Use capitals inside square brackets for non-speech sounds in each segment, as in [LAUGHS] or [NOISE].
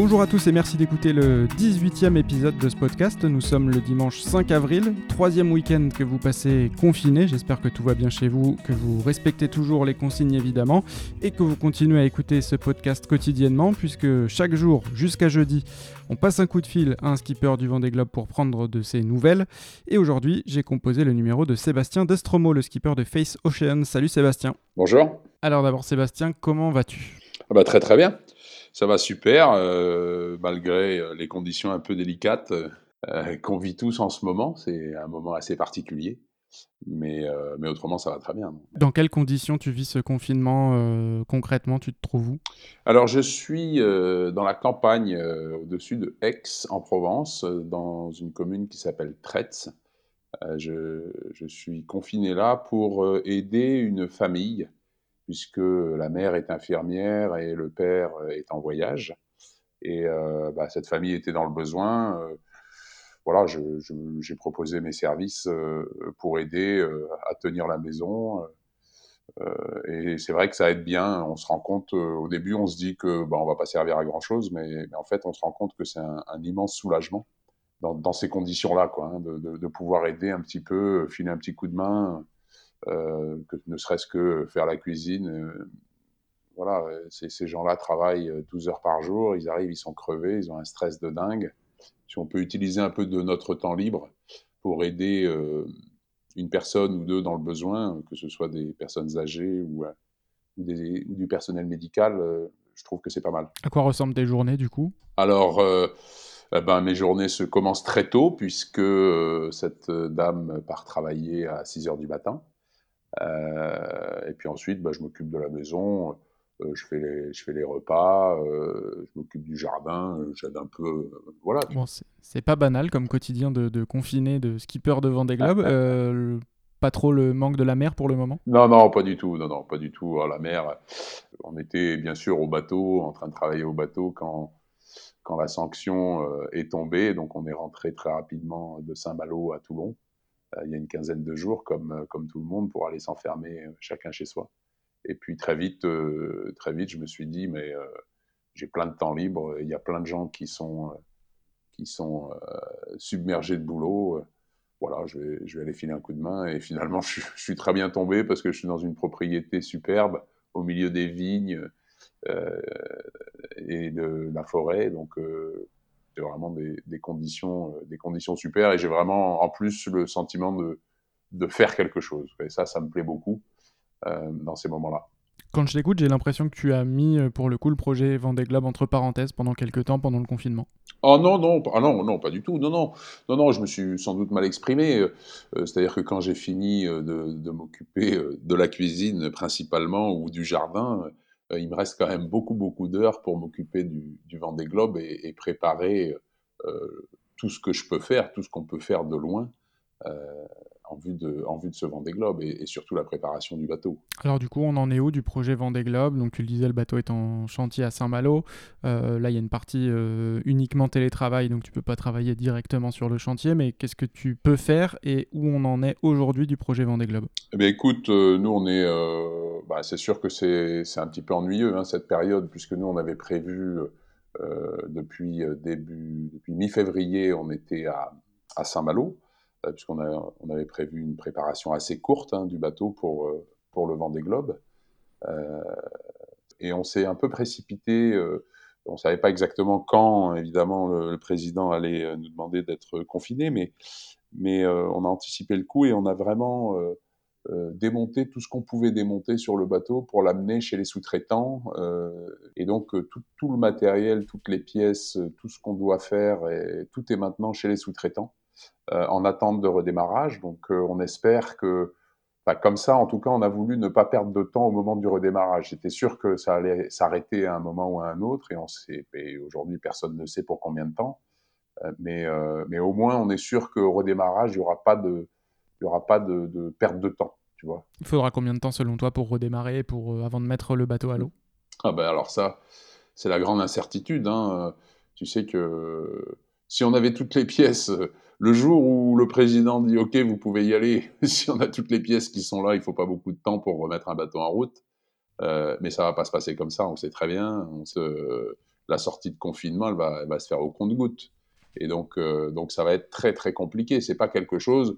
Bonjour à tous et merci d'écouter le 18e épisode de ce podcast. Nous sommes le dimanche 5 avril, troisième week-end que vous passez confiné. J'espère que tout va bien chez vous, que vous respectez toujours les consignes évidemment et que vous continuez à écouter ce podcast quotidiennement puisque chaque jour jusqu'à jeudi, on passe un coup de fil à un skipper du Vendée Globe pour prendre de ses nouvelles. Et aujourd'hui, j'ai composé le numéro de Sébastien Destromo, le skipper de Face Ocean. Salut Sébastien. Bonjour. Alors d'abord Sébastien, comment vas-tu? Ah bah Très très bien. Ça va super, euh, malgré euh, les conditions un peu délicates euh, qu'on vit tous en ce moment. C'est un moment assez particulier. Mais, mais autrement, ça va très bien. Dans quelles conditions tu vis ce confinement concrètement Tu te trouves où? Alors, je suis dans la campagne au-dessus de Aix, en Provence, dans une commune qui s'appelle Tretz. Je, je, suis confiné là pour aider une famille puisque la mère est infirmière et le père euh, est en voyage. Et euh, bah, cette famille était dans le besoin. Euh, voilà, j'ai proposé mes services pour aider à tenir la maison. et c'est vrai que ça aide bien. On se rend compte, au début, on se dit que bah, on va pas servir à grand chose, mais, en fait, on se rend compte que c'est un, immense soulagement dans, ces conditions-là, hein, de, pouvoir aider un petit peu, filer un petit coup de main. Euh, que ne serait-ce que faire la cuisine. Euh, voilà, ces gens-là travaillent 12 euh, heures par jour, ils arrivent, ils sont crevés, ils ont un stress de dingue. Si on peut utiliser un peu de notre temps libre pour aider une personne ou deux dans le besoin, que ce soit des personnes âgées ou, des, ou du personnel médical, je trouve que c'est pas mal. À quoi ressemblent tes journées du coup? Alors, eh ben, mes journées se commencent très tôt puisque cette dame part travailler à 6 heures du matin. Euh, et puis ensuite, bah, je m'occupe de la maison, euh, je, fais les, je fais les repas, euh, je m'occupe du jardin, j'aide un peu. voilà. Bon, c'est pas banal comme quotidien de, de confiné de skipper de Vendée Globe. pas trop le manque de la mer pour le moment? Non, non, pas du tout. Non, non, pas du tout. la mer, on était bien sûr au bateau, en train de travailler au bateau quand, quand la sanction est tombée. Donc, on est rentré très rapidement de Saint-Malo à Toulon. Euh, il y a une quinzaine de jours, comme, euh, comme tout le monde, pour aller s'enfermer euh, chacun chez soi. Et puis très vite, très vite, je me suis dit, mais j'ai plein de temps libre, il y a plein de gens qui sont, qui sont submergés de boulot. voilà, je vais, je vais, aller filer un coup de main. Et finalement, [LAUGHS] je, je, suis très bien tombé parce que je suis dans une propriété superbe, au milieu des vignes et de la forêt. Donc, vraiment des, conditions, euh, des conditions super. Et j'ai vraiment, en plus, le sentiment de, de faire quelque chose. Et ça, ça me plaît beaucoup euh, dans ces moments-là. Quand je t'écoute, j'ai l'impression que tu as mis euh, pour le coup le projet Vendée Globe entre parenthèses pendant quelques temps, pendant le confinement. Oh non, non, ah non, non, pas du tout. Non, non, non, non, je me suis sans doute mal exprimé. C'est-à-dire que quand j'ai fini de, de m'occuper de la cuisine principalement ou du jardin, il me reste quand même beaucoup, beaucoup d'heures pour m'occuper du, du Vendée Globe et, et préparer euh, tout ce que je peux faire, tout ce qu'on peut faire de loin. Euh, en vue de, en vue de ce Vendée Globe et, et, surtout la préparation du bateau. Alors du coup, on en est où du projet Vendée Globe? Donc tu le disais, le bateau est en chantier à Saint-Malo. Euh, là, il y a une partie euh, uniquement télétravail, donc tu peux pas travailler directement sur le chantier. Mais qu'est-ce que tu peux faire et où on en est aujourd'hui du projet Vendée Globe? Eh bien, écoute, euh, nous on est, bah, c'est sûr que c'est un petit peu ennuyeux hein, cette période puisque nous on avait prévu depuis début, depuis mi-février, on était à, à Saint-Malo. Euh, puisqu'on on avait prévu une préparation assez courte hein, du bateau pour, euh, pour le Vendée Globe. Euh, et on s'est un peu précipité. on ne savait pas exactement quand, évidemment, le, président allait nous demander d'être confiné, mais, mais on a anticipé le coup et on a vraiment démonté tout ce qu'on pouvait démonter sur le bateau pour l'amener chez les sous-traitants. et donc, tout, tout, le matériel, toutes les pièces, tout ce qu'on doit faire, et, tout est maintenant chez les sous-traitants. Euh, en attente de redémarrage. Donc euh, on espère que, comme ça, en tout cas, on a voulu ne pas perdre de temps au moment du redémarrage. J'étais sûr que ça allait s'arrêter à un moment ou à un autre, et, sait, aujourd'hui, personne ne sait pour combien de temps. Euh, mais, mais au moins, on est sûr qu'au redémarrage, il n'y aura pas, de, il y aura pas de, perte de temps. Tu vois. Il faudra combien de temps, selon toi, pour redémarrer, pour, avant de mettre le bateau à l'eau? Ah ben alors ça, c'est la grande incertitude. Hein. Tu sais que si on avait toutes les pièces le jour où le président dit OK, vous pouvez y aller, [LAUGHS] si on a toutes les pièces qui sont là, il faut pas beaucoup de temps pour remettre un bateau en route. Euh, mais ça va pas se passer comme ça, on sait très bien. On, la sortie de confinement, elle va, va se faire au compte-goutte. Et donc, donc, ça va être très, très compliqué. C'est pas quelque chose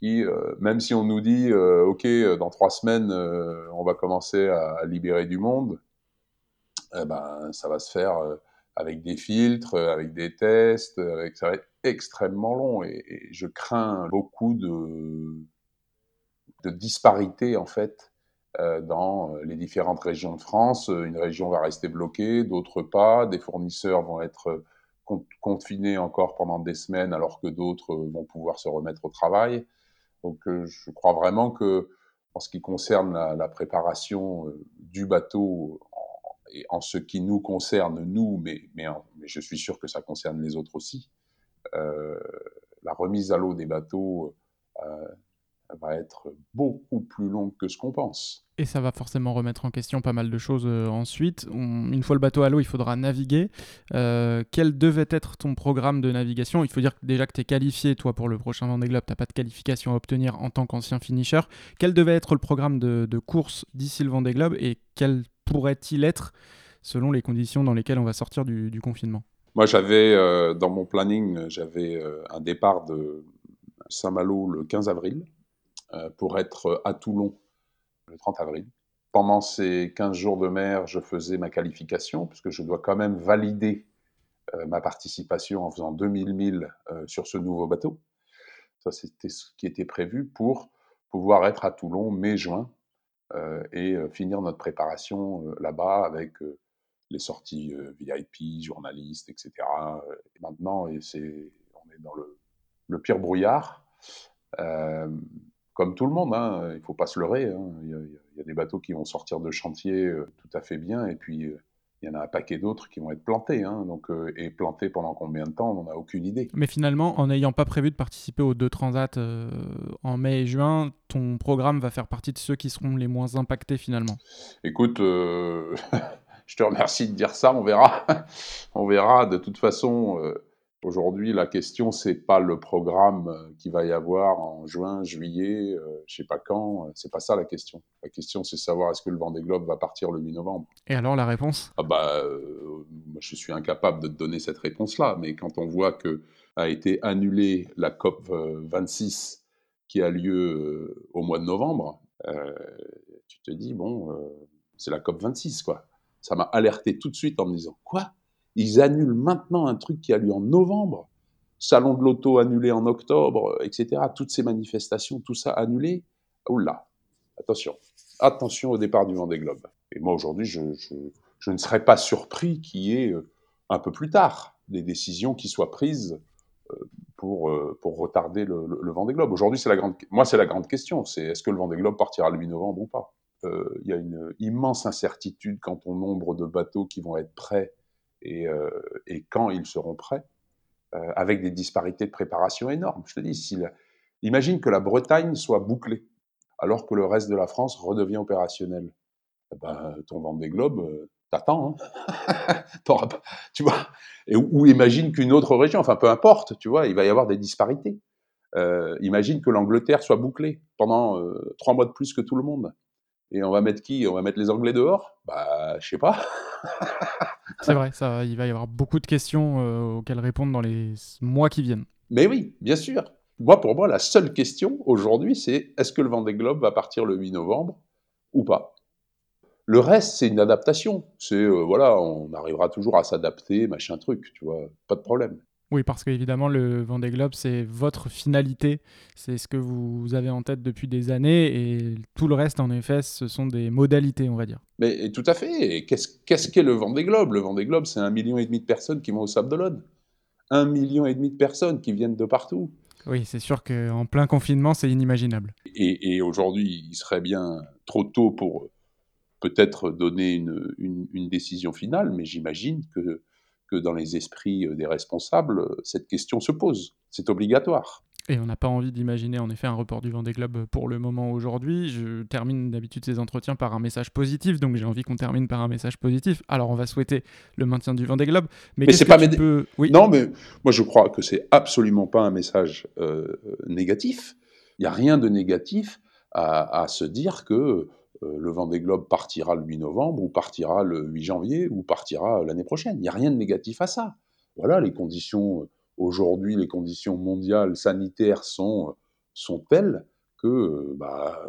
qui, même si on nous dit, OK, dans trois semaines, on va commencer à, libérer du monde, eh ben, ça va se faire avec des filtres, avec des tests, ça va être extrêmement long. Et, je crains beaucoup de, de disparités, en fait, euh, dans les différentes régions de France. Une région va rester bloquée, d'autres pas. Des fournisseurs vont être confinés encore pendant des semaines, alors que d'autres vont pouvoir se remettre au travail. Donc, euh, je crois vraiment que, en ce qui concerne la, préparation euh, du bateau, et en ce qui nous concerne, nous, mais, mais, mais, je suis sûr que ça concerne les autres aussi, euh, la remise à l'eau des bateaux va être beaucoup plus longue que ce qu'on pense. Et ça va forcément remettre en question pas mal de choses euh, ensuite. une fois le bateau à l'eau, il faudra naviguer. quel devait être ton programme de navigation? Il faut dire déjà que tu es qualifié, toi, pour le prochain Vendée Globe. Tu n'as pas de qualification à obtenir en tant qu'ancien finisher. Quel devait être le programme de, de course d'ici le Vendée Globe et quel pourrait-il être selon les conditions dans lesquelles on va sortir du, confinement? Moi, j'avais euh, dans mon planning, j'avais euh, un départ de Saint-Malo le 15 avril euh, pour être à Toulon le 30 avril. Pendant ces 15 jours de mer, je faisais ma qualification, puisque je dois quand même valider ma participation en faisant 2000 milles sur ce nouveau bateau. Ça, c'était ce qui était prévu pour pouvoir être à Toulon mai-juin euh, et euh, finir notre préparation euh, là-bas avec les sorties VIP, journalistes, etc. Et maintenant, et c'est, on est dans le pire brouillard. Comme tout le monde, hein, il ne faut pas se leurrer. Hein. Il, y a, il, y a, des bateaux qui vont sortir de chantier tout à fait bien, et puis il y en a un paquet d'autres qui vont être plantés. Hein, donc, euh, et plantés pendant combien de temps, on n'en a aucune idée. Mais finalement, en n'ayant pas prévu de participer aux deux transats euh, en mai et juin, ton programme va faire partie de ceux qui seront les moins impactés finalement. Écoute, euh, [LAUGHS] je te remercie de dire ça, on verra. on verra. De toute façon, Aujourd'hui, la question, c'est pas le programme euh, qui va y avoir en juin, juillet, euh, je sais pas quand. Euh, c'est pas ça la question. La question, c'est savoir est-ce que le Vendée Globe va partir le mi-novembre. Et alors la réponse? Ah bah, je suis incapable de te donner cette réponse-là. Mais quand on voit que a été annulée la COP 26 qui a lieu au mois de novembre, tu te dis bon, c'est la COP 26 quoi. Ça m'a alerté tout de suite en me disant quoi? Ils annulent maintenant un truc qui a lieu en novembre, salon de l'auto annulé en octobre, etc. Toutes ces manifestations, tout ça annulé. Oula, attention, attention au départ du Vendée Globe. Et moi aujourd'hui, je, ne serais pas surpris qu'il y ait euh, un peu plus tard des décisions qui soient prises euh, pour, euh, retarder le, le, Vendée Globe. Aujourd'hui, c'est la grande, moi, c'est la grande question, c'est est-ce que le Vendée Globe partira le 8 novembre ou pas? Il y a une immense incertitude quant au nombre de bateaux qui vont être prêts euh, et, quand ils seront prêts, euh, avec des disparités de préparation énormes. Je te dis, imagine que la Bretagne soit bouclée, alors que le reste de la France redevient opérationnel. Eh ben, ton Vendée Globe, euh, t'attends, hein [LAUGHS] tu vois. Ou, imagine qu'une autre région, enfin peu importe, tu vois, il va y avoir des disparités. imagine que l'Angleterre soit bouclée pendant trois mois de plus que tout le monde. Et on va mettre qui? On va mettre les Anglais dehors? Bah, je sais pas. [LAUGHS] C'est vrai, ça, il va y avoir beaucoup de questions euh, auxquelles répondre dans les mois qui viennent. Mais oui, bien sûr. Moi, pour moi, la seule question aujourd'hui, c'est est-ce que le Vendée Globe va partir le 8 novembre ou pas? Le reste, c'est une adaptation. C'est, euh, voilà, on arrivera toujours à s'adapter, machin truc, tu vois, pas de problème. Oui, parce qu'évidemment, le Vendée Globe, c'est votre finalité, c'est ce que vous avez en tête depuis des années, et tout le reste, en effet, ce sont des modalités, on va dire. Mais tout à fait. Qu'est-ce qu'est le Vendée Globe? Le Vendée Globe, c'est un million et demi de personnes qui vont au Sable d'Olonne. Un million et demi de personnes qui viennent de partout. Oui, c'est sûr qu'en plein confinement, c'est inimaginable. Et, aujourd'hui, il serait bien trop tôt pour peut-être donner une décision finale, mais j'imagine que que dans les esprits euh, des responsables, euh, cette question se pose. C'est obligatoire. Et on n'a pas envie d'imaginer en effet un report du Vendée Globe pour le moment aujourd'hui. Je termine d'habitude ces entretiens par un message positif, donc j'ai envie qu'on termine par un message positif. Alors on va souhaiter le maintien du Vendée Globe, mais, mais c'est pas peux... oui Non, mais moi je crois que c'est absolument pas un message euh, négatif. Il n'y a rien de négatif à, à se dire que le Vendée Globe partira le 8 novembre, ou partira le 8 janvier, ou partira l'année prochaine. Il n'y a rien de négatif à ça. Voilà, les conditions, aujourd'hui, les conditions mondiales sanitaires sont, sont telles que bah,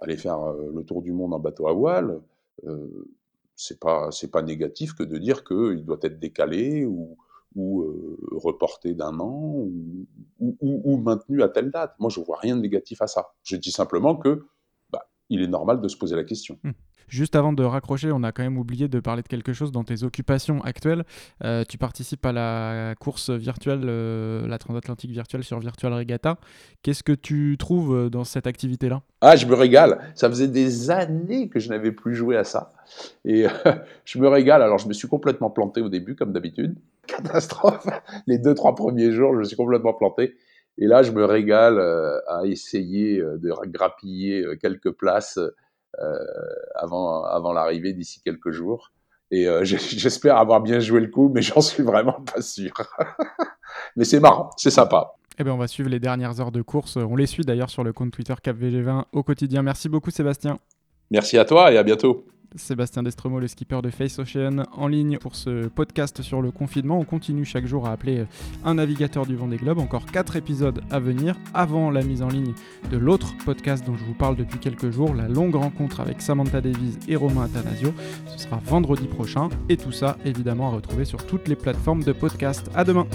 aller faire le tour du monde en bateau à voile, c'est pas pas négatif que de dire qu'il doit être décalé ou, euh, reporté d'un an ou, ou, maintenu à telle date. Moi, je vois rien de négatif à ça. Je dis simplement que il est normal de se poser la question. Mmh. Juste avant de raccrocher, on a quand même oublié de parler de quelque chose dans tes occupations actuelles. Euh, tu participes à la course virtuelle, euh, la transatlantique virtuelle sur Virtual Regatta. Qu'est-ce que tu trouves euh, dans cette activité-là? Ah, je me régale. Ça faisait des années que je n'avais plus joué à ça. Et [LAUGHS] je me régale. Alors, je me suis complètement planté au début, comme d'habitude. Catastrophe. Les deux, trois premiers jours, je me suis complètement planté. Et là, je me régale à essayer de grappiller quelques places euh, avant, avant l'arrivée d'ici quelques jours. Et euh, [LAUGHS] j'espère avoir bien joué le coup, mais [LAUGHS] j'en suis vraiment pas sûr. [LAUGHS] mais c'est marrant, c'est sympa. Eh bien, on va suivre les dernières heures de course. On les suit d'ailleurs sur le compte Twitter CapVG20 au quotidien. Merci beaucoup, Sébastien. Merci à toi et à bientôt. Sébastien Destromo, le skipper de Face Ocean, en ligne pour ce podcast sur le confinement. On continue chaque jour à appeler un navigateur du Vendée Globe. Encore 4 épisodes à venir avant la mise en ligne de l'autre podcast dont je vous parle depuis quelques jours, la longue rencontre avec Samantha Davies et Romain Athanasio. Ce sera vendredi prochain et tout ça évidemment à retrouver sur toutes les plateformes de podcast. À demain.